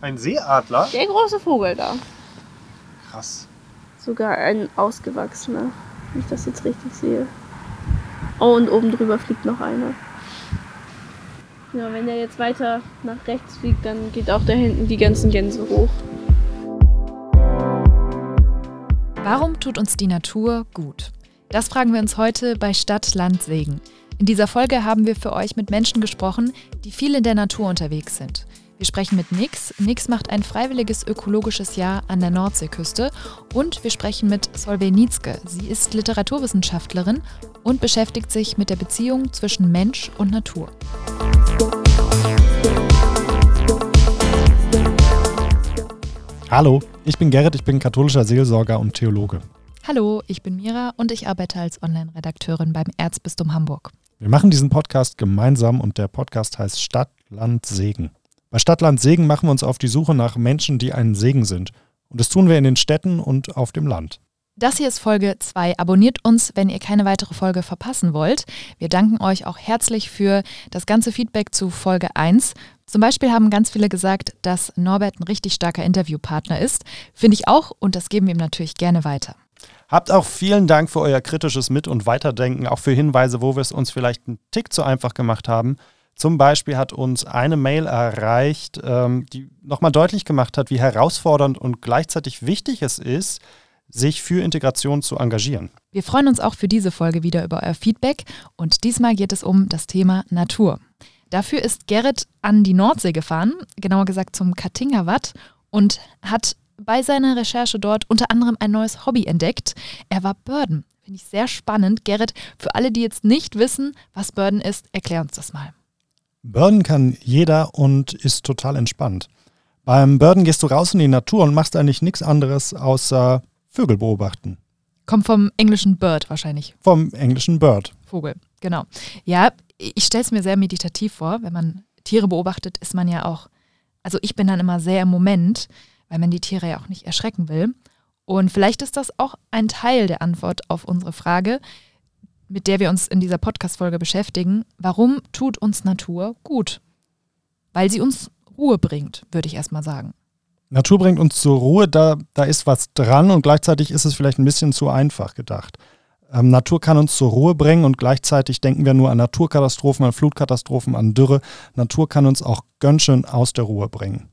Ein Seeadler? Der große Vogel da. Krass. Sogar ein ausgewachsener, wenn ich das jetzt richtig sehe. Oh, und oben drüber fliegt noch einer. Ja, wenn der jetzt weiter nach rechts fliegt, dann geht auch da hinten die ganzen Gänse hoch. Warum tut uns die Natur gut? Das fragen wir uns heute bei Stadt, Land, Segen. In dieser Folge haben wir für euch mit Menschen gesprochen, die viel in der Natur unterwegs sind. Wir sprechen mit Nix. Nix macht ein freiwilliges ökologisches Jahr an der Nordseeküste. Und wir sprechen mit Solveig Nietzke. Sie ist Literaturwissenschaftlerin und beschäftigt sich mit der Beziehung zwischen Mensch und Natur. Hallo, ich bin Gerrit, ich bin katholischer Seelsorger und Theologe. Hallo, ich bin Mira und ich arbeite als Online-Redakteurin beim Erzbistum Hamburg. Wir machen diesen Podcast gemeinsam und der Podcast heißt Stadt, Land, Segen. Bei Stadtland Segen machen wir uns auf die Suche nach Menschen, die einen Segen sind. Und das tun wir in den Städten und auf dem Land. Das hier ist Folge 2. Abonniert uns, wenn ihr keine weitere Folge verpassen wollt. Wir danken euch auch herzlich für das ganze Feedback zu Folge 1. Zum Beispiel haben ganz viele gesagt, dass Norbert ein richtig starker Interviewpartner ist. Finde ich auch und das geben wir ihm natürlich gerne weiter. Habt auch vielen Dank für euer kritisches Mit- und Weiterdenken, auch für Hinweise, wo wir es uns vielleicht einen Tick zu einfach gemacht haben. Zum Beispiel hat uns eine Mail erreicht, ähm, die nochmal deutlich gemacht hat, wie herausfordernd und gleichzeitig wichtig es ist, sich für Integration zu engagieren. Wir freuen uns auch für diese Folge wieder über euer Feedback und diesmal geht es um das Thema Natur. Dafür ist Gerrit an die Nordsee gefahren, genauer gesagt zum Kattingerwatt und hat bei seiner Recherche dort unter anderem ein neues Hobby entdeckt. Er war Börden. Finde ich sehr spannend. Gerrit, für alle, die jetzt nicht wissen, was Börden ist, erklär uns das mal. Börden kann jeder und ist total entspannt. Beim Börden gehst du raus in die Natur und machst eigentlich nichts anderes außer Vögel beobachten. Kommt vom englischen Bird wahrscheinlich. Vom englischen Bird. Vogel, genau. Ja, ich stelle es mir sehr meditativ vor. Wenn man Tiere beobachtet, ist man ja auch, also ich bin dann immer sehr im Moment, weil man die Tiere ja auch nicht erschrecken will. Und vielleicht ist das auch ein Teil der Antwort auf unsere Frage, mit der wir uns in dieser Podcast-Folge beschäftigen. Warum tut uns Natur gut? Weil sie uns Ruhe bringt, würde ich erstmal sagen. Natur bringt uns zur Ruhe, da, da ist was dran und gleichzeitig ist es vielleicht ein bisschen zu einfach gedacht. Ähm, Natur kann uns zur Ruhe bringen und gleichzeitig denken wir nur an Naturkatastrophen, an Flutkatastrophen, an Dürre. Natur kann uns auch ganz schön aus der Ruhe bringen.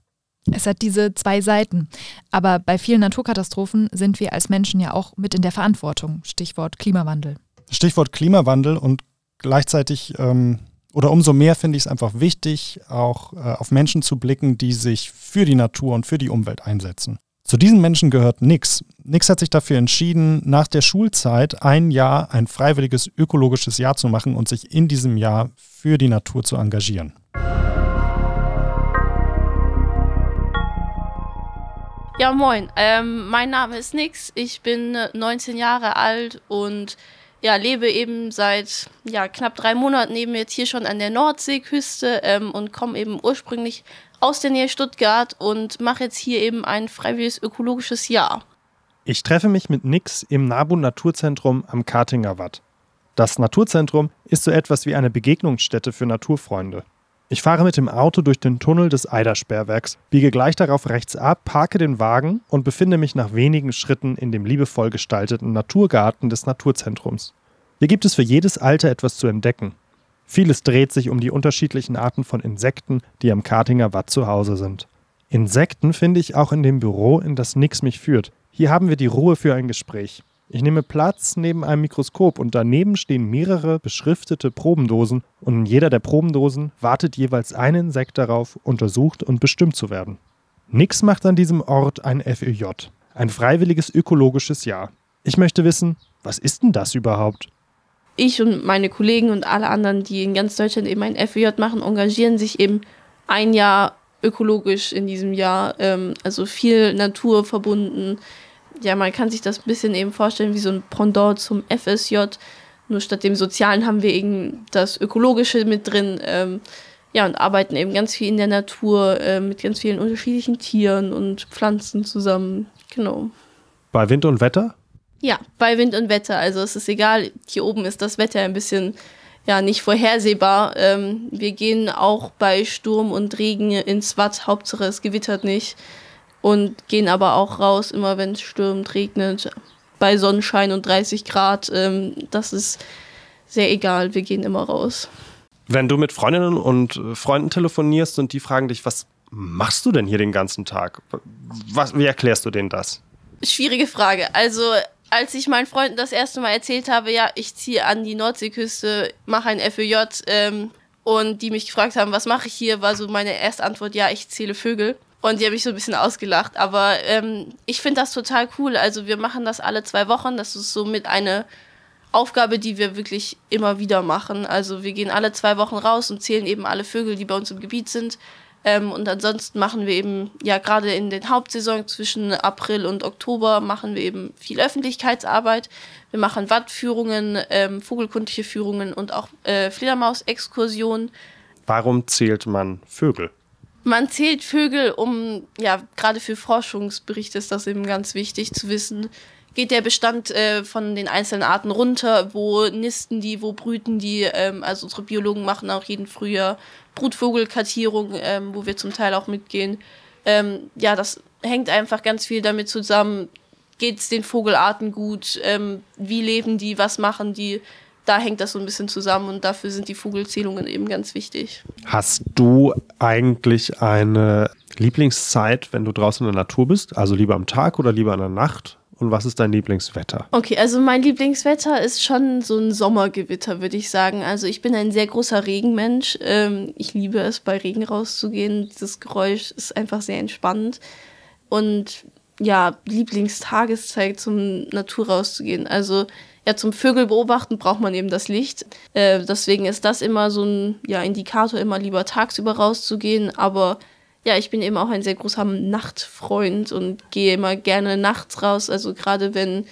Es hat diese zwei Seiten. Aber bei vielen Naturkatastrophen sind wir als Menschen ja auch mit in der Verantwortung. Stichwort Klimawandel. Stichwort Klimawandel und gleichzeitig ähm, oder umso mehr finde ich es einfach wichtig, auch äh, auf Menschen zu blicken, die sich für die Natur und für die Umwelt einsetzen. Zu diesen Menschen gehört Nix. Nix hat sich dafür entschieden, nach der Schulzeit ein Jahr, ein freiwilliges ökologisches Jahr zu machen und sich in diesem Jahr für die Natur zu engagieren. Ja, moin. Ähm, mein Name ist Nix. Ich bin 19 Jahre alt und ja, lebe eben seit ja, knapp drei Monaten eben jetzt hier schon an der Nordseeküste ähm, und komme eben ursprünglich aus der Nähe Stuttgart und mache jetzt hier eben ein freiwilliges ökologisches Jahr. Ich treffe mich mit Nix im NABU Naturzentrum am Kartinger Watt. Das Naturzentrum ist so etwas wie eine Begegnungsstätte für Naturfreunde. Ich fahre mit dem Auto durch den Tunnel des Eidersperrwerks, biege gleich darauf rechts ab, parke den Wagen und befinde mich nach wenigen Schritten in dem liebevoll gestalteten Naturgarten des Naturzentrums. Hier gibt es für jedes Alter etwas zu entdecken. Vieles dreht sich um die unterschiedlichen Arten von Insekten, die am Kartinger Watt zu Hause sind. Insekten finde ich auch in dem Büro, in das Nix mich führt. Hier haben wir die Ruhe für ein Gespräch. Ich nehme Platz neben einem Mikroskop und daneben stehen mehrere beschriftete Probendosen und in jeder der Probendosen wartet jeweils ein Insekt darauf, untersucht und bestimmt zu werden. Nix macht an diesem Ort ein FÖJ, ein freiwilliges ökologisches Jahr. Ich möchte wissen, was ist denn das überhaupt? Ich und meine Kollegen und alle anderen, die in ganz Deutschland eben ein FÖJ machen, engagieren sich eben ein Jahr ökologisch in diesem Jahr, ähm, also viel Natur verbunden, ja, man kann sich das ein bisschen eben vorstellen wie so ein Pendant zum FSJ. Nur statt dem Sozialen haben wir eben das Ökologische mit drin. Ähm, ja, und arbeiten eben ganz viel in der Natur äh, mit ganz vielen unterschiedlichen Tieren und Pflanzen zusammen. Genau. Bei Wind und Wetter? Ja, bei Wind und Wetter. Also es ist egal, hier oben ist das Wetter ein bisschen ja nicht vorhersehbar. Ähm, wir gehen auch bei Sturm und Regen ins Watt, Hauptsache es gewittert nicht. Und gehen aber auch raus, immer wenn es stürmt, regnet, bei Sonnenschein und 30 Grad. Ähm, das ist sehr egal, wir gehen immer raus. Wenn du mit Freundinnen und Freunden telefonierst und die fragen dich, was machst du denn hier den ganzen Tag? Was, wie erklärst du denen das? Schwierige Frage. Also als ich meinen Freunden das erste Mal erzählt habe, ja, ich ziehe an die Nordseeküste, mache ein FÖJ ähm, und die mich gefragt haben, was mache ich hier, war so meine erste Antwort, ja, ich zähle Vögel. Und die haben mich so ein bisschen ausgelacht. Aber ähm, ich finde das total cool. Also wir machen das alle zwei Wochen. Das ist so mit eine Aufgabe, die wir wirklich immer wieder machen. Also wir gehen alle zwei Wochen raus und zählen eben alle Vögel, die bei uns im Gebiet sind. Ähm, und ansonsten machen wir eben, ja, gerade in den Hauptsaison zwischen April und Oktober machen wir eben viel Öffentlichkeitsarbeit. Wir machen Wattführungen, ähm, vogelkundliche Führungen und auch äh, Fledermaus-Exkursionen. Warum zählt man Vögel? Man zählt Vögel, um, ja, gerade für Forschungsberichte ist das eben ganz wichtig zu wissen, geht der Bestand äh, von den einzelnen Arten runter, wo nisten die, wo brüten die. Ähm, also unsere Biologen machen auch jeden Frühjahr Brutvogelkartierung, ähm, wo wir zum Teil auch mitgehen. Ähm, ja, das hängt einfach ganz viel damit zusammen, geht es den Vogelarten gut, ähm, wie leben die, was machen die. Da hängt das so ein bisschen zusammen und dafür sind die Vogelzählungen eben ganz wichtig. Hast du eigentlich eine Lieblingszeit, wenn du draußen in der Natur bist? Also lieber am Tag oder lieber in der Nacht? Und was ist dein Lieblingswetter? Okay, also mein Lieblingswetter ist schon so ein Sommergewitter, würde ich sagen. Also ich bin ein sehr großer Regenmensch. Ähm, ich liebe es, bei Regen rauszugehen. Dieses Geräusch ist einfach sehr entspannend. Und ja, Lieblingstageszeit zum Natur rauszugehen. Also ja, zum Vögel beobachten braucht man eben das Licht. Äh, deswegen ist das immer so ein ja, Indikator, immer lieber tagsüber rauszugehen. Aber ja, ich bin eben auch ein sehr großer Nachtfreund und gehe immer gerne nachts raus. Also gerade wenn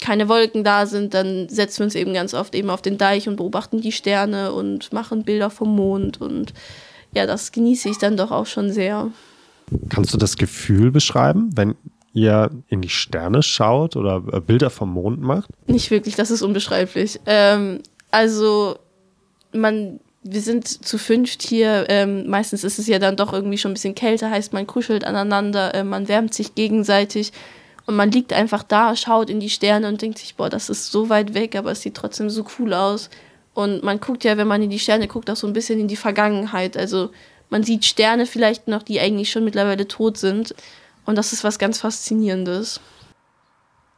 keine Wolken da sind, dann setzen wir uns eben ganz oft eben auf den Deich und beobachten die Sterne und machen Bilder vom Mond. Und ja, das genieße ich dann doch auch schon sehr. Kannst du das Gefühl beschreiben, wenn ihr in die Sterne schaut oder äh, Bilder vom Mond macht? Nicht wirklich, das ist unbeschreiblich. Ähm, also man wir sind zu fünft hier. Ähm, meistens ist es ja dann doch irgendwie schon ein bisschen kälter, heißt man kuschelt aneinander, äh, man wärmt sich gegenseitig und man liegt einfach da, schaut in die Sterne und denkt sich, boah, das ist so weit weg, aber es sieht trotzdem so cool aus. Und man guckt ja, wenn man in die Sterne guckt, auch so ein bisschen in die Vergangenheit. Also man sieht Sterne vielleicht noch, die eigentlich schon mittlerweile tot sind. Und das ist was ganz Faszinierendes.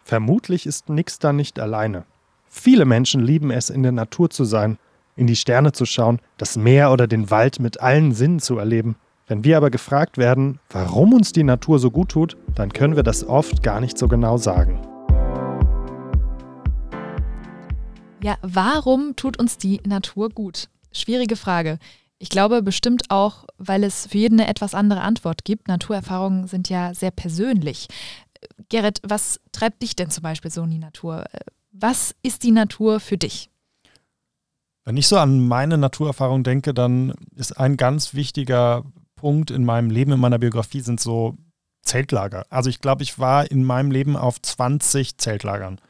Vermutlich ist Nix da nicht alleine. Viele Menschen lieben es, in der Natur zu sein in die Sterne zu schauen, das Meer oder den Wald mit allen Sinnen zu erleben. Wenn wir aber gefragt werden, warum uns die Natur so gut tut, dann können wir das oft gar nicht so genau sagen. Ja, warum tut uns die Natur gut? Schwierige Frage. Ich glaube bestimmt auch, weil es für jeden eine etwas andere Antwort gibt. Naturerfahrungen sind ja sehr persönlich. Gerrit, was treibt dich denn zum Beispiel so in die Natur? Was ist die Natur für dich? Wenn ich so an meine Naturerfahrung denke, dann ist ein ganz wichtiger Punkt in meinem Leben, in meiner Biografie, sind so Zeltlager. Also ich glaube, ich war in meinem Leben auf 20 Zeltlagern.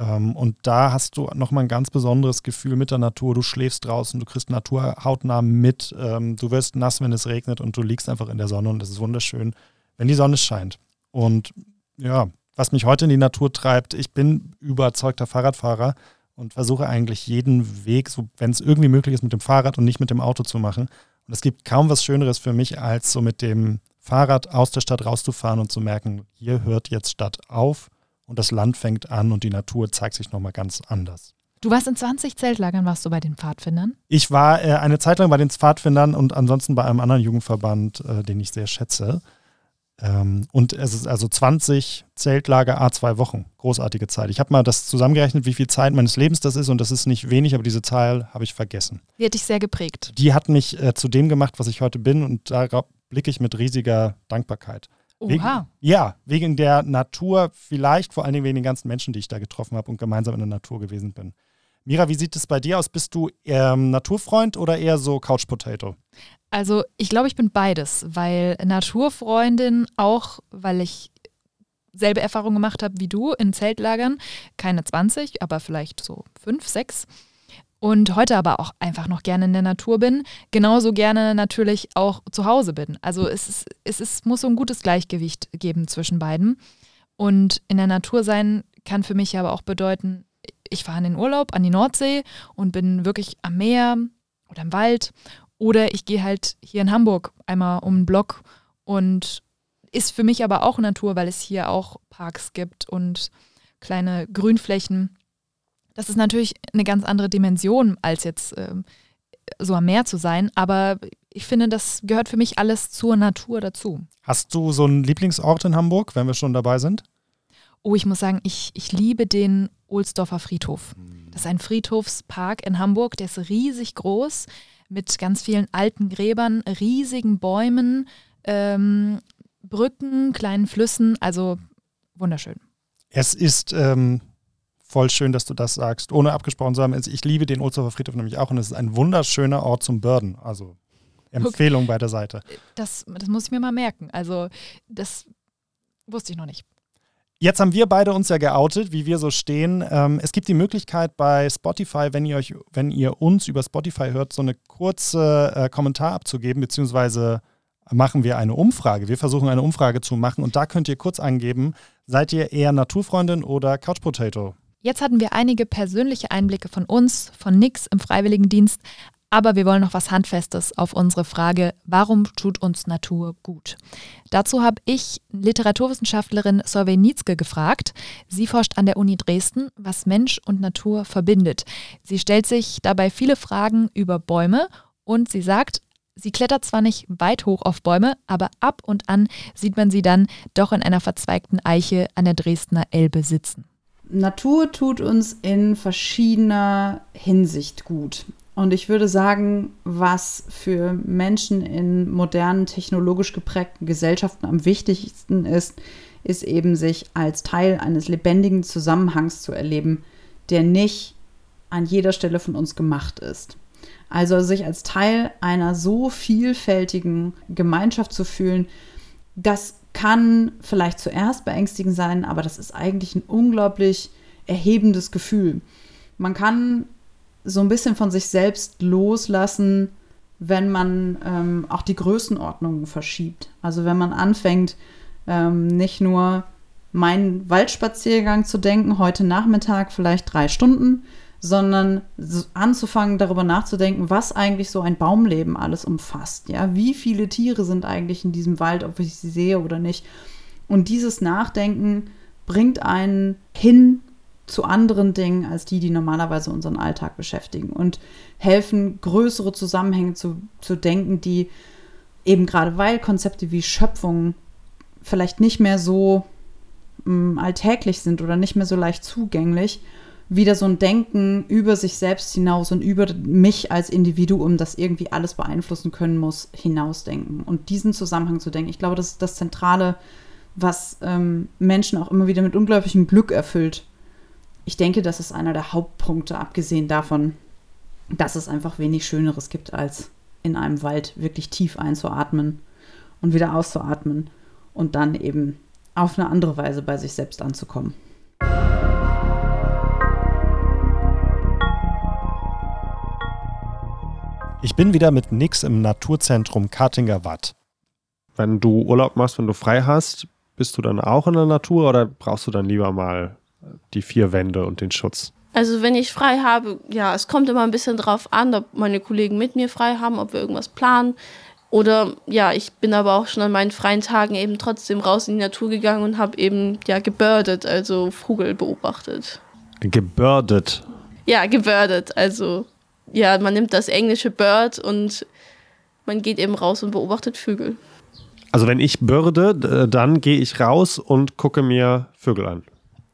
Ähm, und da hast du nochmal ein ganz besonderes Gefühl mit der Natur. Du schläfst draußen, du kriegst Natur hautnah mit, ähm, du wirst nass, wenn es regnet und du liegst einfach in der Sonne und es ist wunderschön, wenn die Sonne scheint. Und ja, was mich heute in die Natur treibt, ich bin überzeugter Fahrradfahrer und versuche eigentlich jeden Weg, so wenn es irgendwie möglich ist, mit dem Fahrrad und nicht mit dem Auto zu machen. Und es gibt kaum was Schöneres für mich, als so mit dem Fahrrad aus der Stadt rauszufahren und zu merken, hier hört jetzt Stadt auf und das Land fängt an und die Natur zeigt sich nochmal ganz anders. Du warst in 20 Zeltlagern, warst du bei den Pfadfindern? Ich war äh, eine Zeit lang bei den Pfadfindern und ansonsten bei einem anderen Jugendverband, äh, den ich sehr schätze. Ähm, und es ist also 20 Zeltlager, a zwei Wochen. Großartige Zeit. Ich habe mal das zusammengerechnet, wie viel Zeit meines Lebens das ist und das ist nicht wenig, aber diese Zahl habe ich vergessen. Die hat dich sehr geprägt. Die hat mich äh, zu dem gemacht, was ich heute bin und da blicke ich mit riesiger Dankbarkeit. Oha. Wegen, ja, wegen der Natur, vielleicht vor allen Dingen wegen den ganzen Menschen, die ich da getroffen habe und gemeinsam in der Natur gewesen bin. Mira, wie sieht es bei dir aus? Bist du ähm, Naturfreund oder eher so Couch Potato? Also ich glaube, ich bin beides, weil Naturfreundin auch, weil ich selbe Erfahrung gemacht habe wie du in Zeltlagern. Keine 20, aber vielleicht so 5, 6. und heute aber auch einfach noch gerne in der Natur bin, genauso gerne natürlich auch zu Hause bin. Also es, ist, es ist, muss so ein gutes Gleichgewicht geben zwischen beiden. Und in der Natur sein kann für mich aber auch bedeuten, ich fahre in den Urlaub an die Nordsee und bin wirklich am Meer oder im Wald. Oder ich gehe halt hier in Hamburg einmal um den Block und ist für mich aber auch Natur, weil es hier auch Parks gibt und kleine Grünflächen. Das ist natürlich eine ganz andere Dimension, als jetzt ähm, so am Meer zu sein. Aber ich finde, das gehört für mich alles zur Natur dazu. Hast du so einen Lieblingsort in Hamburg, wenn wir schon dabei sind? Oh, ich muss sagen, ich, ich liebe den Ohlsdorfer Friedhof. Das ist ein Friedhofspark in Hamburg, der ist riesig groß, mit ganz vielen alten Gräbern, riesigen Bäumen, ähm, Brücken, kleinen Flüssen, also wunderschön. Es ist ähm, voll schön, dass du das sagst, ohne abgesprochen zu haben. Ich liebe den Ohlsdorfer Friedhof nämlich auch und es ist ein wunderschöner Ort zum Börden. Also Empfehlung okay. bei der Seite. Das, das muss ich mir mal merken. Also das wusste ich noch nicht. Jetzt haben wir beide uns ja geoutet, wie wir so stehen. Ähm, es gibt die Möglichkeit bei Spotify, wenn ihr euch, wenn ihr uns über Spotify hört, so eine kurze äh, Kommentar abzugeben, beziehungsweise machen wir eine Umfrage. Wir versuchen eine Umfrage zu machen und da könnt ihr kurz angeben, seid ihr eher Naturfreundin oder Couch Potato? Jetzt hatten wir einige persönliche Einblicke von uns, von Nix im Freiwilligendienst, aber wir wollen noch was Handfestes auf unsere Frage, warum tut uns Natur gut? Dazu habe ich Literaturwissenschaftlerin Solveig Nietzke gefragt. Sie forscht an der Uni Dresden, was Mensch und Natur verbindet. Sie stellt sich dabei viele Fragen über Bäume und sie sagt, Sie klettert zwar nicht weit hoch auf Bäume, aber ab und an sieht man sie dann doch in einer verzweigten Eiche an der Dresdner Elbe sitzen. Natur tut uns in verschiedener Hinsicht gut. Und ich würde sagen, was für Menschen in modernen, technologisch geprägten Gesellschaften am wichtigsten ist, ist eben sich als Teil eines lebendigen Zusammenhangs zu erleben, der nicht an jeder Stelle von uns gemacht ist. Also sich als Teil einer so vielfältigen Gemeinschaft zu fühlen, das kann vielleicht zuerst beängstigend sein, aber das ist eigentlich ein unglaublich erhebendes Gefühl. Man kann so ein bisschen von sich selbst loslassen, wenn man ähm, auch die Größenordnungen verschiebt. Also wenn man anfängt, ähm, nicht nur meinen Waldspaziergang zu denken, heute Nachmittag vielleicht drei Stunden, sondern anzufangen, darüber nachzudenken, was eigentlich so ein Baumleben alles umfasst. Ja, wie viele Tiere sind eigentlich in diesem Wald, ob ich sie sehe oder nicht. Und dieses Nachdenken bringt einen hin zu anderen Dingen als die, die normalerweise unseren Alltag beschäftigen und helfen, größere Zusammenhänge zu, zu denken, die eben gerade weil Konzepte wie Schöpfung vielleicht nicht mehr so mh, mm, alltäglich sind oder nicht mehr so leicht zugänglich, wieder so ein Denken über sich selbst hinaus und über mich als Individuum, das irgendwie alles beeinflussen können muss, hinausdenken. Und diesen Zusammenhang zu denken, ich glaube, das ist das Zentrale, was ähm, Menschen auch immer wieder mit unglaublichem Glück erfüllt. Ich denke, das ist einer der Hauptpunkte, abgesehen davon, dass es einfach wenig Schöneres gibt, als in einem Wald wirklich tief einzuatmen und wieder auszuatmen und dann eben auf eine andere Weise bei sich selbst anzukommen. Ich bin wieder mit Nix im Naturzentrum Kartinger Watt. Wenn du Urlaub machst, wenn du frei hast, bist du dann auch in der Natur oder brauchst du dann lieber mal die vier Wände und den Schutz? Also wenn ich frei habe, ja, es kommt immer ein bisschen drauf an, ob meine Kollegen mit mir frei haben, ob wir irgendwas planen. Oder ja, ich bin aber auch schon an meinen freien Tagen eben trotzdem raus in die Natur gegangen und habe eben ja gebirdet, also Vogel beobachtet. Gebirdet? Ja, gebirdet, also ja, man nimmt das englische Bird und man geht eben raus und beobachtet Vögel. Also wenn ich bürde, dann gehe ich raus und gucke mir Vögel an.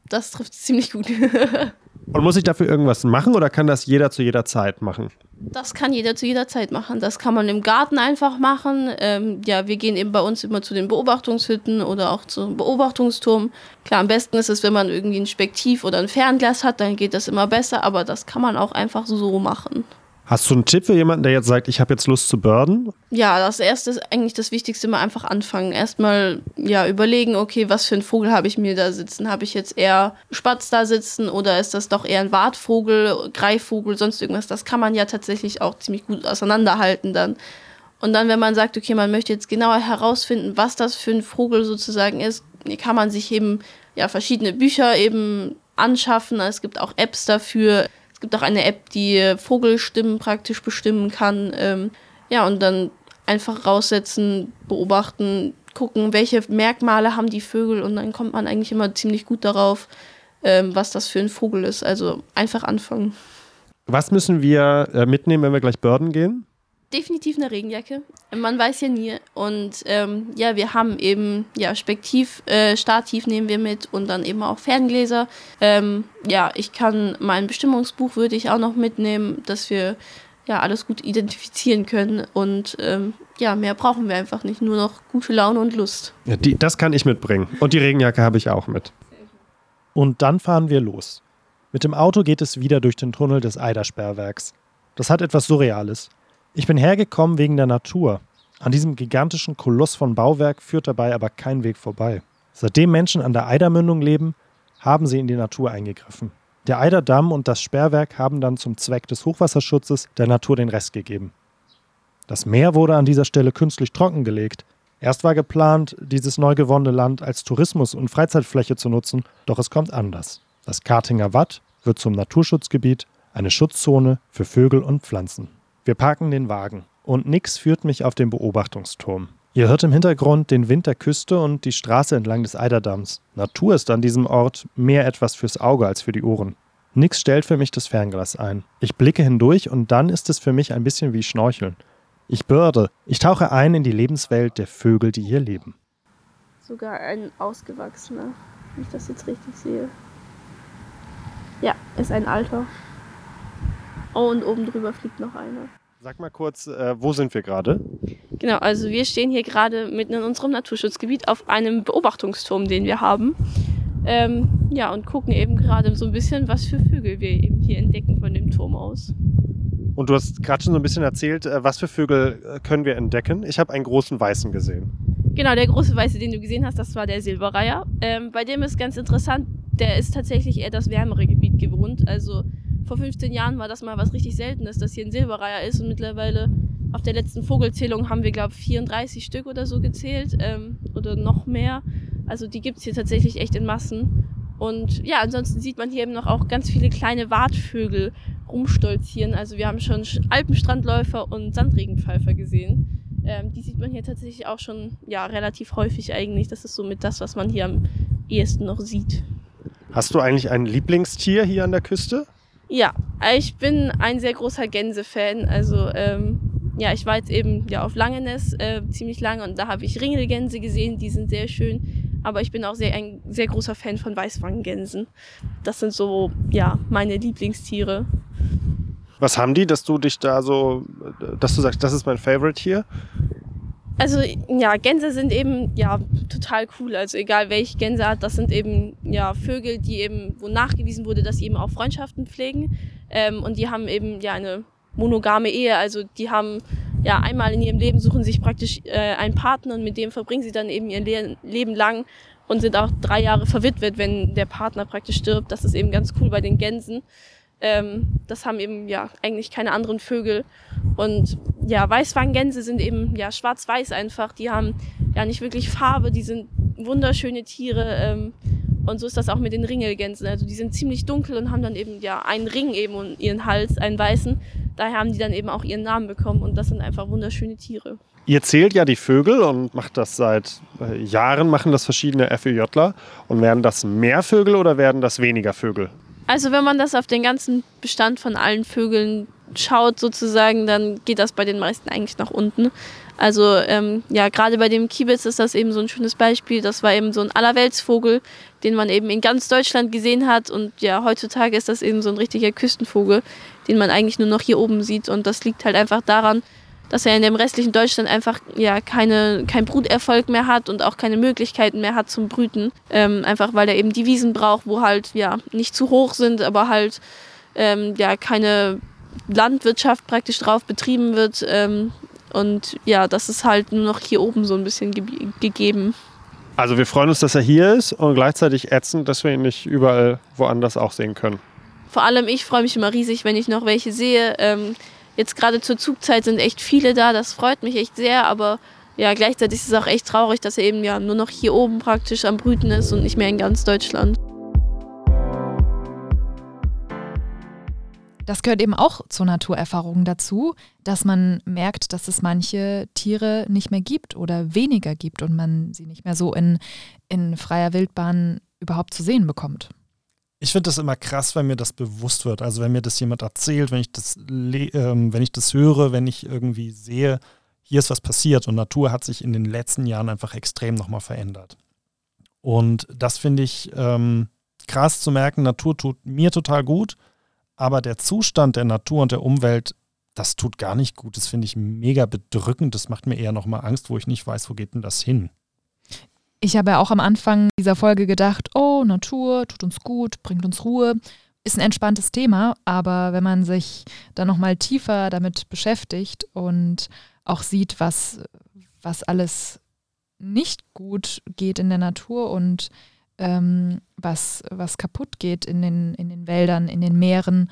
Das trifft ziemlich gut. und muss ich dafür irgendwas machen oder kann das jeder zu jeder Zeit machen? Das kann jeder zu jeder Zeit machen. Das kann man im Garten einfach machen. Ähm, ja, wir gehen eben bei uns immer zu den Beobachtungshütten oder auch zum Beobachtungsturm. Klar, am besten ist es, wenn man irgendwie ein Spektiv oder ein Fernglas hat, dann geht das immer besser, aber das kann man auch einfach so machen. Hast du einen Tipp für jemanden, der jetzt sagt, ich habe jetzt Lust zu birden? Ja, das erste ist eigentlich das Wichtigste, mal einfach anfangen. Erstmal ja überlegen, okay, was für einen Vogel habe ich mir da sitzen? Habe ich jetzt eher Spatz da sitzen oder ist das doch eher ein Wartvogel, Greifvogel, sonst irgendwas? Das kann man ja tatsächlich auch ziemlich gut auseinanderhalten dann. Und dann, wenn man sagt, okay, man möchte jetzt genauer herausfinden, was das für ein Vogel sozusagen ist, kann man sich eben ja verschiedene Bücher eben anschaffen. Es gibt auch Apps dafür. Es gibt auch eine App, die Vogelstimmen praktisch bestimmen kann. Ähm, ja, und dann einfach raussetzen, beobachten, gucken, welche Merkmale haben die Vögel und dann kommt man eigentlich immer ziemlich gut darauf, ähm, was das für ein Vogel ist. Also einfach anfangen. Was müssen wir äh, mitnehmen, wenn wir gleich Börden gehen? Definitiv eine Regenjacke. Man weiß ja nie. Und ähm, ja, wir haben eben, ja, Spektiv, äh, Starttief nehmen wir mit und dann eben auch Ferngläser. Ähm, ja, ich kann mein Bestimmungsbuch würde ich auch noch mitnehmen, dass wir ja alles gut identifizieren können. Und ähm, ja, mehr brauchen wir einfach nicht. Nur noch gute Laune und Lust. Ja, die, das kann ich mitbringen. Und die Regenjacke habe ich auch mit. Und dann fahren wir los. Mit dem Auto geht es wieder durch den Tunnel des Eidersperrwerks. Das hat etwas Surreales. Ich bin hergekommen wegen der Natur. An diesem gigantischen Koloss von Bauwerk führt dabei aber kein Weg vorbei. Seitdem Menschen an der Eidermündung leben, haben sie in die Natur eingegriffen. Der Eiderdamm und das Sperrwerk haben dann zum Zweck des Hochwasserschutzes der Natur den Rest gegeben. Das Meer wurde an dieser Stelle künstlich trockengelegt. Erst war geplant, dieses neu gewonnene Land als Tourismus- und Freizeitfläche zu nutzen, doch es kommt anders. Das Kartinger Watt wird zum Naturschutzgebiet, eine Schutzzone für Vögel und Pflanzen. Wir parken den Wagen und Nix führt mich auf den Beobachtungsturm. Ihr hört im Hintergrund den Wind der Küste und die Straße entlang des Eiderdamms. Natur ist an diesem Ort mehr etwas fürs Auge als für die Ohren. Nix stellt für mich das Fernglas ein. Ich blicke hindurch und dann ist es für mich ein bisschen wie Schnorcheln. Ich bürde. Ich tauche ein in die Lebenswelt der Vögel, die hier leben. Sogar ein ausgewachsener, wenn ich das jetzt richtig sehe. Ja, ist ein alter. Oh, und oben drüber fliegt noch einer. Sag mal kurz, äh, wo sind wir gerade? Genau, also wir stehen hier gerade mitten in unserem Naturschutzgebiet auf einem Beobachtungsturm, den wir haben. Ähm, ja, und gucken eben gerade so ein bisschen, was für Vögel wir eben hier entdecken von dem Turm aus. Und du hast gerade schon so ein bisschen erzählt, äh, was für Vögel äh, können wir entdecken. Ich habe einen großen Weißen gesehen. Genau, der große Weiße, den du gesehen hast, das war der Silberreiher. Ähm, bei dem ist ganz interessant, der ist tatsächlich eher das wärmere Gebiet gewohnt. Also vor 15 Jahren war das mal was richtig Seltenes, dass hier ein Silberreiher ist und mittlerweile auf der letzten Vogelzählung haben wir, glaube ich, 34 Stück oder so gezählt ähm, oder noch mehr. Also die gibt es hier tatsächlich echt in Massen. Und ja, ansonsten sieht man hier eben noch auch ganz viele kleine Wartvögel rumstolzieren. Also wir haben schon Alpenstrandläufer und Sandregenpfeifer gesehen. Ähm, die sieht man hier tatsächlich auch schon ja, relativ häufig eigentlich. Das ist somit das, was man hier am ehesten noch sieht. Hast du eigentlich ein Lieblingstier hier an der Küste? Ja, ich bin ein sehr großer Gänse-Fan. Also ähm, ja, ich war jetzt eben ja auf Langenes äh, ziemlich lange und da habe ich Ringelgänse gesehen, die sind sehr schön. Aber ich bin auch sehr, ein sehr großer Fan von Weißwangengänsen. Das sind so, ja, meine Lieblingstiere. Was haben die, dass du dich da so, dass du sagst, das ist mein Favorite hier? Also ja, Gänse sind eben ja total cool. Also egal welche Gänseart, das sind eben ja Vögel, die eben, wo nachgewiesen wurde, dass sie eben auch Freundschaften pflegen. Ähm, und die haben eben ja eine monogame Ehe. Also die haben ja einmal in ihrem Leben suchen sich praktisch äh, einen Partner und mit dem verbringen sie dann eben ihr Le Leben lang und sind auch drei Jahre verwitwet, wenn der Partner praktisch stirbt. Das ist eben ganz cool bei den Gänsen. Ähm, das haben eben ja eigentlich keine anderen Vögel. Und ja, Weißwanggänse sind eben ja schwarz-weiß einfach. Die haben ja nicht wirklich Farbe, die sind wunderschöne Tiere. Ähm, und so ist das auch mit den Ringelgänsen. Also die sind ziemlich dunkel und haben dann eben ja einen Ring eben um ihren Hals, einen weißen. Daher haben die dann eben auch ihren Namen bekommen und das sind einfach wunderschöne Tiere. Ihr zählt ja die Vögel und macht das seit äh, Jahren, machen das verschiedene FEJler. Und werden das mehr Vögel oder werden das weniger Vögel? Also wenn man das auf den ganzen Bestand von allen Vögeln schaut sozusagen, dann geht das bei den meisten eigentlich nach unten. Also ähm, ja, gerade bei dem Kiebitz ist das eben so ein schönes Beispiel. Das war eben so ein Allerweltsvogel, den man eben in ganz Deutschland gesehen hat. Und ja, heutzutage ist das eben so ein richtiger Küstenvogel, den man eigentlich nur noch hier oben sieht. Und das liegt halt einfach daran, dass er in dem restlichen Deutschland einfach ja keine, kein Bruterfolg mehr hat und auch keine Möglichkeiten mehr hat zum Brüten. Ähm, einfach weil er eben die Wiesen braucht, wo halt ja nicht zu hoch sind, aber halt ähm, ja keine Landwirtschaft praktisch drauf betrieben wird. Ähm, und ja, das ist halt nur noch hier oben so ein bisschen ge gegeben. Also wir freuen uns, dass er hier ist und gleichzeitig ätzend, dass wir ihn nicht überall woanders auch sehen können. Vor allem ich freue mich immer riesig, wenn ich noch welche sehe. Ähm, jetzt gerade zur Zugzeit sind echt viele da, das freut mich echt sehr, aber ja, gleichzeitig ist es auch echt traurig, dass er eben ja nur noch hier oben praktisch am Brüten ist und nicht mehr in ganz Deutschland. Das gehört eben auch zur Naturerfahrung dazu, dass man merkt, dass es manche Tiere nicht mehr gibt oder weniger gibt und man sie nicht mehr so in, in freier Wildbahn überhaupt zu sehen bekommt. Ich finde das immer krass, wenn mir das bewusst wird. Also wenn mir das jemand erzählt, wenn ich das, ähm, wenn ich das höre, wenn ich irgendwie sehe, hier ist was passiert und Natur hat sich in den letzten Jahren einfach extrem nochmal verändert. Und das finde ich ähm, krass zu merken, Natur tut mir total gut aber der Zustand der Natur und der Umwelt, das tut gar nicht gut. Das finde ich mega bedrückend. Das macht mir eher nochmal Angst, wo ich nicht weiß, wo geht denn das hin. Ich habe ja auch am Anfang dieser Folge gedacht, oh, Natur tut uns gut, bringt uns Ruhe. Ist ein entspanntes Thema, aber wenn man sich dann nochmal tiefer damit beschäftigt und auch sieht, was, was alles nicht gut geht in der Natur und ähm, was, was kaputt geht in den, in den Wäldern, in den Meeren,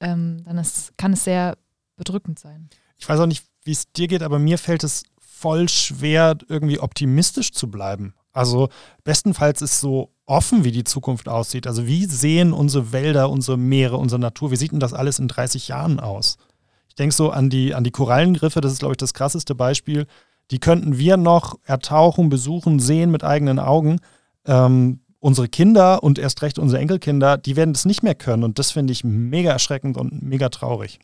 ähm, dann ist, kann es sehr bedrückend sein. Ich weiß auch nicht, wie es dir geht, aber mir fällt es voll schwer, irgendwie optimistisch zu bleiben. Also bestenfalls ist so offen, wie die Zukunft aussieht. Also wie sehen unsere Wälder, unsere Meere, unsere Natur, wie sieht denn das alles in 30 Jahren aus? Ich denke so an die, an die Korallengriffe, das ist, glaube ich, das krasseste Beispiel. Die könnten wir noch ertauchen, besuchen, sehen mit eigenen Augen. Ähm, unsere Kinder und erst recht unsere Enkelkinder, die werden das nicht mehr können. Und das finde ich mega erschreckend und mega traurig.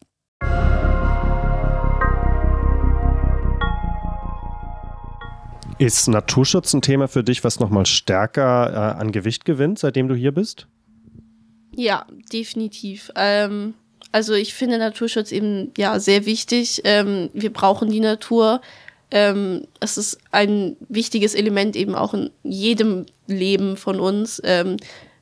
Ist Naturschutz ein Thema für dich, was nochmal stärker äh, an Gewicht gewinnt, seitdem du hier bist? Ja, definitiv. Ähm, also ich finde Naturschutz eben ja sehr wichtig. Ähm, wir brauchen die Natur ähm, es ist ein wichtiges Element eben auch in jedem Leben von uns. Ähm,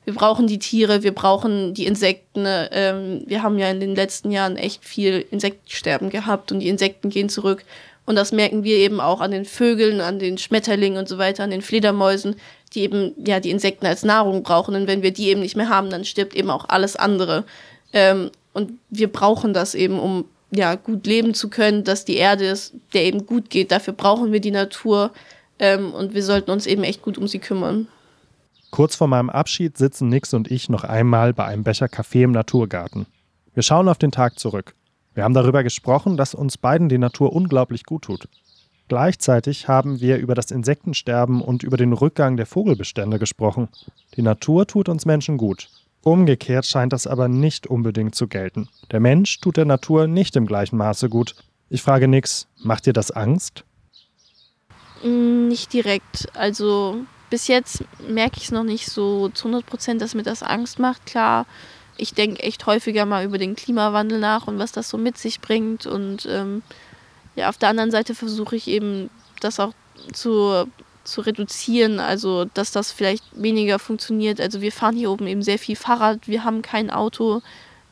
wir brauchen die Tiere, wir brauchen die Insekten. Ähm, wir haben ja in den letzten Jahren echt viel Insektensterben gehabt und die Insekten gehen zurück. Und das merken wir eben auch an den Vögeln, an den Schmetterlingen und so weiter, an den Fledermäusen, die eben ja die Insekten als Nahrung brauchen. Und wenn wir die eben nicht mehr haben, dann stirbt eben auch alles andere. Ähm, und wir brauchen das eben, um ja, gut leben zu können, dass die Erde ist, der eben gut geht. Dafür brauchen wir die Natur ähm, und wir sollten uns eben echt gut um sie kümmern. Kurz vor meinem Abschied sitzen Nix und ich noch einmal bei einem Becher Kaffee im Naturgarten. Wir schauen auf den Tag zurück. Wir haben darüber gesprochen, dass uns beiden die Natur unglaublich gut tut. Gleichzeitig haben wir über das Insektensterben und über den Rückgang der Vogelbestände gesprochen. Die Natur tut uns Menschen gut. Umgekehrt scheint das aber nicht unbedingt zu gelten. Der Mensch tut der Natur nicht im gleichen Maße gut. Ich frage nix, macht dir das Angst? Mm, nicht direkt. Also bis jetzt merke ich es noch nicht so zu 100 Prozent, dass mir das Angst macht. Klar, ich denke echt häufiger mal über den Klimawandel nach und was das so mit sich bringt. Und ähm, ja, auf der anderen Seite versuche ich eben das auch zu zu reduzieren, also dass das vielleicht weniger funktioniert. Also wir fahren hier oben eben sehr viel Fahrrad, wir haben kein Auto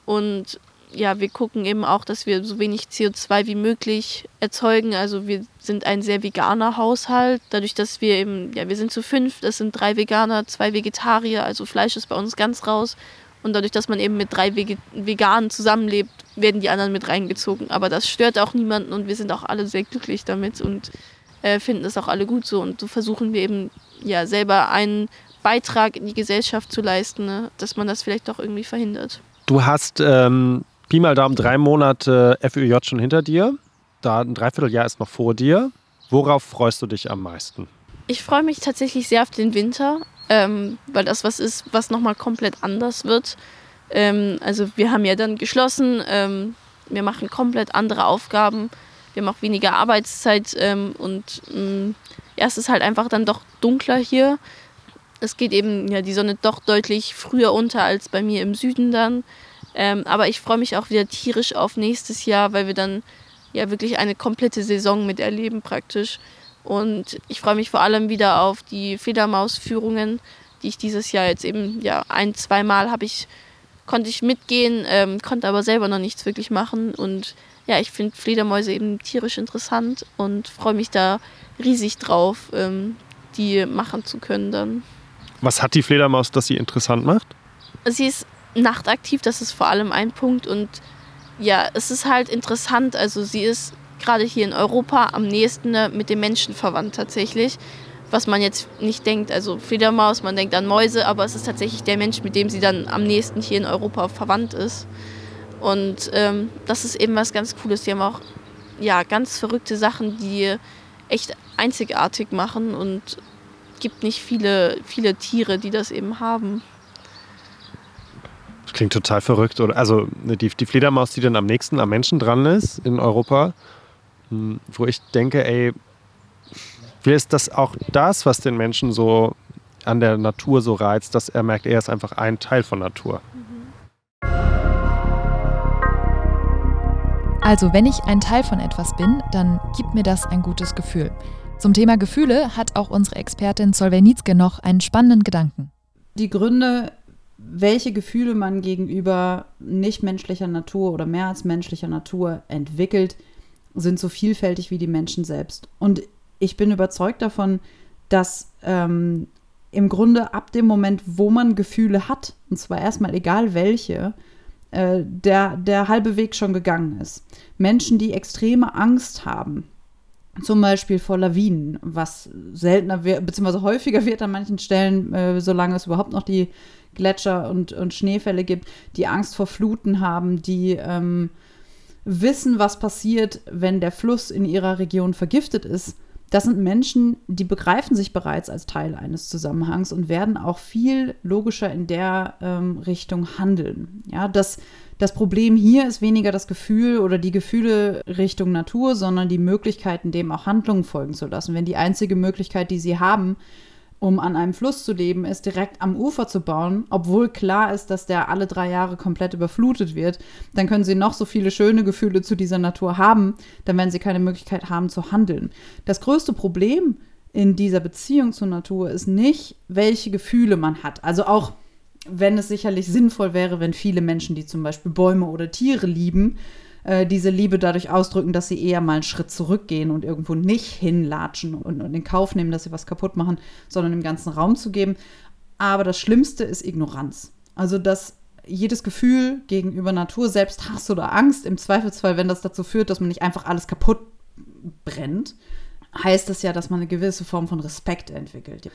und ja, wir gucken eben auch, dass wir so wenig CO2 wie möglich erzeugen. Also wir sind ein sehr veganer Haushalt, dadurch, dass wir eben, ja, wir sind zu fünf, das sind drei Veganer, zwei Vegetarier, also Fleisch ist bei uns ganz raus. Und dadurch, dass man eben mit drei Veganen zusammenlebt, werden die anderen mit reingezogen. Aber das stört auch niemanden und wir sind auch alle sehr glücklich damit. Und äh, finden das auch alle gut so. Und so versuchen wir eben ja selber einen Beitrag in die Gesellschaft zu leisten, ne? dass man das vielleicht doch irgendwie verhindert. Du hast ähm, Pi mal Daumen drei Monate FÖJ schon hinter dir. Da ein Dreivierteljahr ist noch vor dir. Worauf freust du dich am meisten? Ich freue mich tatsächlich sehr auf den Winter, ähm, weil das was ist, was nochmal komplett anders wird. Ähm, also wir haben ja dann geschlossen, ähm, wir machen komplett andere Aufgaben wir haben auch weniger Arbeitszeit ähm, und ähm, ja, es ist halt einfach dann doch dunkler hier. Es geht eben ja die Sonne doch deutlich früher unter als bei mir im Süden dann. Ähm, aber ich freue mich auch wieder tierisch auf nächstes Jahr, weil wir dann ja wirklich eine komplette Saison miterleben praktisch. Und ich freue mich vor allem wieder auf die Fledermausführungen, die ich dieses Jahr jetzt eben ja ein, zweimal habe ich konnte ich mitgehen, ähm, konnte aber selber noch nichts wirklich machen. Und ja, ich finde Fledermäuse eben tierisch interessant und freue mich da riesig drauf, ähm, die machen zu können dann. Was hat die Fledermaus, das sie interessant macht? Sie ist nachtaktiv, das ist vor allem ein Punkt. Und ja, es ist halt interessant. Also sie ist gerade hier in Europa am nächsten mit den Menschen verwandt tatsächlich. Was man jetzt nicht denkt, also Fledermaus, man denkt an Mäuse, aber es ist tatsächlich der Mensch, mit dem sie dann am nächsten hier in Europa verwandt ist. Und ähm, das ist eben was ganz Cooles. Die haben auch ja, ganz verrückte Sachen, die echt einzigartig machen und gibt nicht viele, viele Tiere, die das eben haben. Das klingt total verrückt. Also ne, die, die Fledermaus, die dann am nächsten am Menschen dran ist in Europa, wo ich denke, ey, wie ist das auch das, was den Menschen so an der Natur so reizt, dass er merkt, er ist einfach ein Teil von Natur. Also, wenn ich ein Teil von etwas bin, dann gibt mir das ein gutes Gefühl. Zum Thema Gefühle hat auch unsere Expertin Solveig noch einen spannenden Gedanken. Die Gründe, welche Gefühle man gegenüber nichtmenschlicher Natur oder mehr als menschlicher Natur entwickelt, sind so vielfältig wie die Menschen selbst. Und ich bin überzeugt davon, dass ähm, im Grunde ab dem Moment, wo man Gefühle hat, und zwar erstmal egal welche, äh, der, der halbe Weg schon gegangen ist. Menschen, die extreme Angst haben, zum Beispiel vor Lawinen, was seltener wird, beziehungsweise häufiger wird an manchen Stellen, äh, solange es überhaupt noch die Gletscher und, und Schneefälle gibt, die Angst vor Fluten haben, die ähm, wissen, was passiert, wenn der Fluss in ihrer Region vergiftet ist das sind Menschen, die begreifen sich bereits als Teil eines Zusammenhangs und werden auch viel logischer in der ähm, Richtung handeln. Ja, das, das Problem hier ist weniger das Gefühl oder die Gefühle Richtung Natur, sondern die Möglichkeiten, dem auch Handlungen folgen zu lassen. Wenn die einzige Möglichkeit, die sie haben, um an einem Fluss zu leben, ist direkt am Ufer zu bauen, obwohl klar ist, dass der alle drei Jahre komplett überflutet wird, dann können sie noch so viele schöne Gefühle zu dieser Natur haben, dann werden sie keine Möglichkeit haben zu handeln. Das größte Problem in dieser Beziehung zur Natur ist nicht, welche Gefühle man hat. Also auch wenn es sicherlich sinnvoll wäre, wenn viele Menschen, die zum Beispiel Bäume oder Tiere lieben, äh, diese Liebe dadurch ausdrücken, dass sie eher mal einen Schritt zurückgehen und irgendwo nicht hinlatschen und, und in Kauf nehmen, dass sie was kaputt machen, sondern im ganzen Raum zu geben. Aber das Schlimmste ist Ignoranz. Also, dass jedes Gefühl gegenüber Natur, selbst Hass oder Angst, im Zweifelsfall, wenn das dazu führt, dass man nicht einfach alles kaputt brennt, heißt das ja, dass man eine gewisse Form von Respekt entwickelt.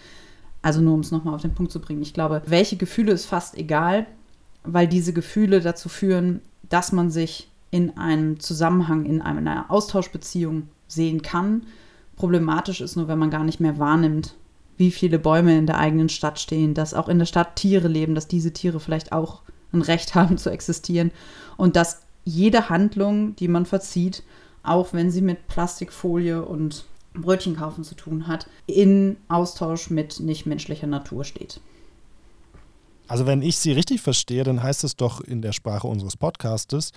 Also nur um es nochmal auf den Punkt zu bringen. Ich glaube, welche Gefühle ist fast egal, weil diese Gefühle dazu führen, dass man sich in einem Zusammenhang, in einer Austauschbeziehung sehen kann. Problematisch ist nur, wenn man gar nicht mehr wahrnimmt, wie viele Bäume in der eigenen Stadt stehen, dass auch in der Stadt Tiere leben, dass diese Tiere vielleicht auch ein Recht haben zu existieren und dass jede Handlung, die man verzieht, auch wenn sie mit Plastikfolie und Brötchen kaufen zu tun hat, in Austausch mit nichtmenschlicher Natur steht. Also wenn ich Sie richtig verstehe, dann heißt es doch in der Sprache unseres Podcastes,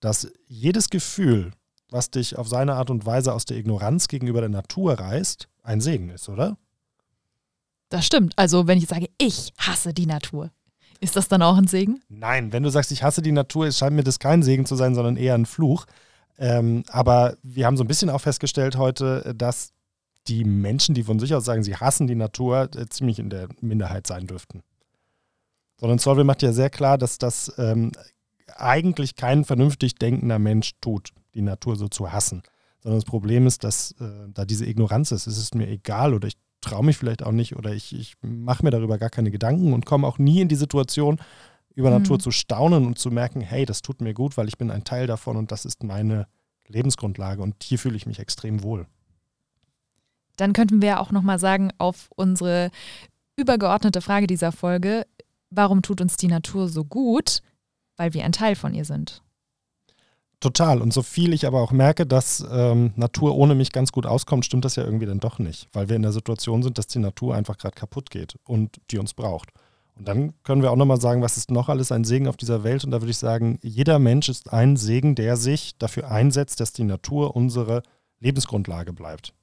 dass jedes Gefühl, was dich auf seine Art und Weise aus der Ignoranz gegenüber der Natur reißt, ein Segen ist, oder? Das stimmt. Also wenn ich sage, ich hasse die Natur, ist das dann auch ein Segen? Nein, wenn du sagst, ich hasse die Natur, scheint mir das kein Segen zu sein, sondern eher ein Fluch. Ähm, aber wir haben so ein bisschen auch festgestellt heute, dass die Menschen, die von sich aus sagen, sie hassen die Natur, äh, ziemlich in der Minderheit sein dürften. Sondern Solvay macht ja sehr klar, dass das ähm, eigentlich kein vernünftig denkender Mensch tut, die Natur so zu hassen. Sondern das Problem ist, dass äh, da diese Ignoranz ist. Es ist mir egal oder ich traue mich vielleicht auch nicht oder ich, ich mache mir darüber gar keine Gedanken und komme auch nie in die Situation, über mhm. Natur zu staunen und zu merken, hey, das tut mir gut, weil ich bin ein Teil davon und das ist meine Lebensgrundlage und hier fühle ich mich extrem wohl. Dann könnten wir auch nochmal sagen, auf unsere übergeordnete Frage dieser Folge, warum tut uns die Natur so gut? Weil wir ein Teil von ihr sind. Total. Und so viel ich aber auch merke, dass ähm, Natur ohne mich ganz gut auskommt, stimmt das ja irgendwie dann doch nicht. Weil wir in der Situation sind, dass die Natur einfach gerade kaputt geht und die uns braucht. Und dann können wir auch nochmal sagen, was ist noch alles ein Segen auf dieser Welt? Und da würde ich sagen, jeder Mensch ist ein Segen, der sich dafür einsetzt, dass die Natur unsere Lebensgrundlage bleibt.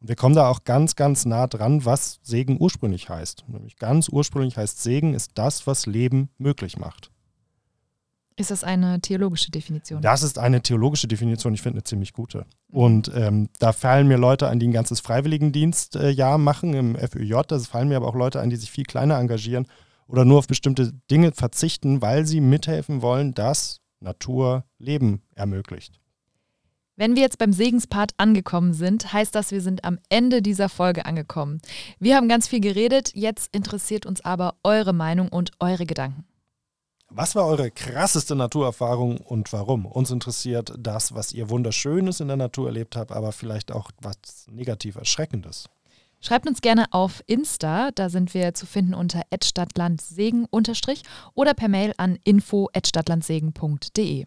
Und wir kommen da auch ganz, ganz nah dran, was Segen ursprünglich heißt. Nämlich ganz ursprünglich heißt Segen ist das, was Leben möglich macht. Ist das eine theologische Definition? Das ist eine theologische Definition, ich finde eine ziemlich gute. Und ähm, da fallen mir Leute an, die ein ganzes Freiwilligendienstjahr äh, machen im FÖJ. Da fallen mir aber auch Leute an, die sich viel kleiner engagieren oder nur auf bestimmte Dinge verzichten, weil sie mithelfen wollen, dass Natur Leben ermöglicht. Wenn wir jetzt beim Segenspart angekommen sind, heißt das, wir sind am Ende dieser Folge angekommen. Wir haben ganz viel geredet, jetzt interessiert uns aber eure Meinung und eure Gedanken. Was war eure krasseste Naturerfahrung und warum? Uns interessiert das, was ihr Wunderschönes in der Natur erlebt habt, aber vielleicht auch was negativ Erschreckendes. Schreibt uns gerne auf Insta, da sind wir zu finden unter stadtlandsegen oder per Mail an info@stadtlandsegen.de.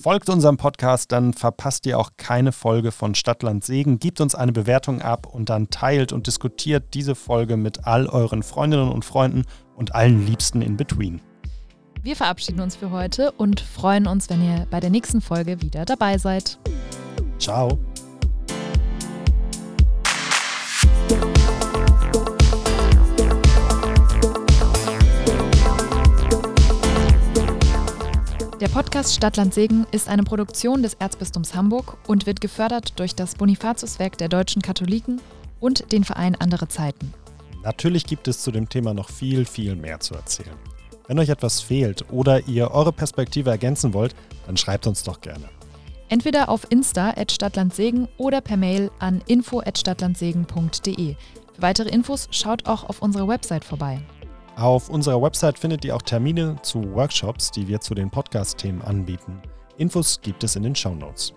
Folgt unserem Podcast, dann verpasst ihr auch keine Folge von Stadtland Segen. Gebt uns eine Bewertung ab und dann teilt und diskutiert diese Folge mit all euren Freundinnen und Freunden und allen Liebsten in between. Wir verabschieden uns für heute und freuen uns, wenn ihr bei der nächsten Folge wieder dabei seid. Ciao. Der Podcast Stadtland Segen ist eine Produktion des Erzbistums Hamburg und wird gefördert durch das Bonifatiuswerk der deutschen Katholiken und den Verein Andere Zeiten. Natürlich gibt es zu dem Thema noch viel, viel mehr zu erzählen. Wenn euch etwas fehlt oder ihr eure Perspektive ergänzen wollt, dann schreibt uns doch gerne. Entweder auf Insta at Stadtlandsegen oder per Mail an info at stadtlandsegen.de. Für weitere Infos schaut auch auf unserer Website vorbei. Auf unserer Website findet ihr auch Termine zu Workshops, die wir zu den Podcast-Themen anbieten. Infos gibt es in den Show Notes.